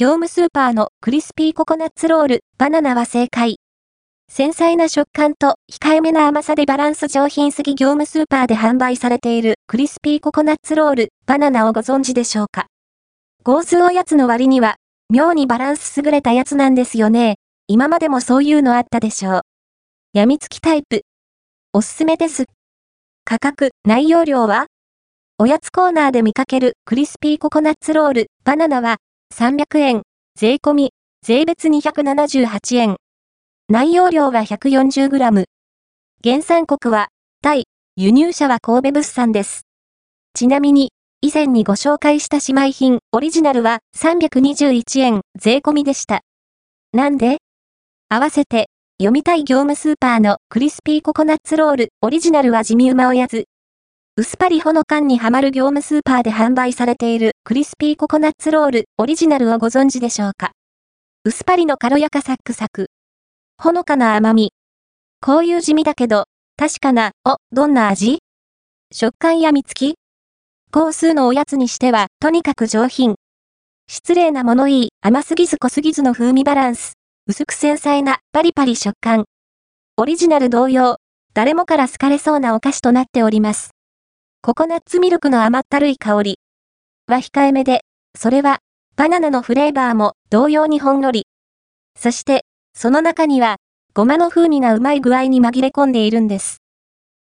業務スーパーのクリスピーココナッツロール、バナナは正解。繊細な食感と控えめな甘さでバランス上品すぎ業務スーパーで販売されているクリスピーココナッツロール、バナナをご存知でしょうか？ゴーズおやつの割には、妙にバランス優れたやつなんですよね。今までもそういうのあったでしょう。やみつきタイプ。おすすめです。価格、内容量は？おやつコーナーで見かけるクリスピーココナッツロール、バナナは300円、税込み、税別278円。内容量は 140g。原産国は、タイ、輸入者は神戸物産です。ちなみに、以前にご紹介した姉妹品、オリジナルは321円、税込みでした。なんで？合わせて、読みたい業務スーパーのクリスピーココナッツロールオリジナルは地味馬おやつ。薄パリほの缶にはまる業務スーパーで販売されているクリスピーココナッツロールオリジナルをご存知でしょうか？薄パリの軽やかサックサク。ほのかな甘み。こういう地味だけど、確かな、お、どんな味？食感やみつき高数のおやつにしては、とにかく上品。失礼な物言い、甘すぎず濃すぎずの風味バランス。薄く繊細なパリパリ食感。オリジナル同様、誰もから好かれそうなお菓子となっております。ココナッツミルクの甘ったるい香りは控えめで、それはバナナのフレーバーも同様にほんのり。そして、その中には、ごまの風味がうまい具合に紛れ込んでいるんです。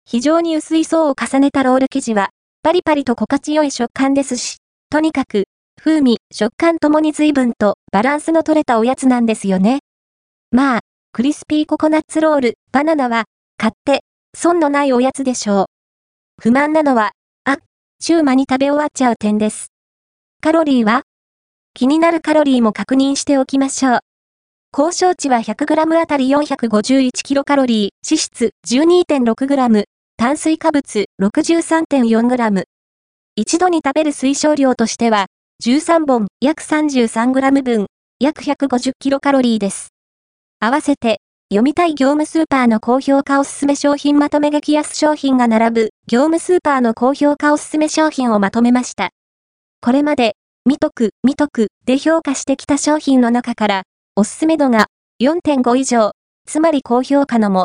非常に薄い層を重ねたロール生地は、パリパリと心地よい食感ですし、とにかく、風味、食感ともに随分とバランスの取れたおやつなんですよね。まあ、クリスピーココナッツロール、バナナは、買って、損のないおやつでしょう。不満なのは、あ、中間に食べ終わっちゃう点です。カロリーは気になるカロリーも確認しておきましょう。交渉値は 100g あたり 451kcal、脂質 12.6g、炭水化物 63.4g。一度に食べる推奨量としては、13本約 33g 分、約 150kcal です。合わせて、読みたい業務スーパーの高評価おすすめ商品まとめ激安商品が並ぶ、業務スーパーの高評価おすすめ商品をまとめました。これまで、見とく、見とくで評価してきた商品の中から、おすすめ度が4.5以上、つまり高評価のも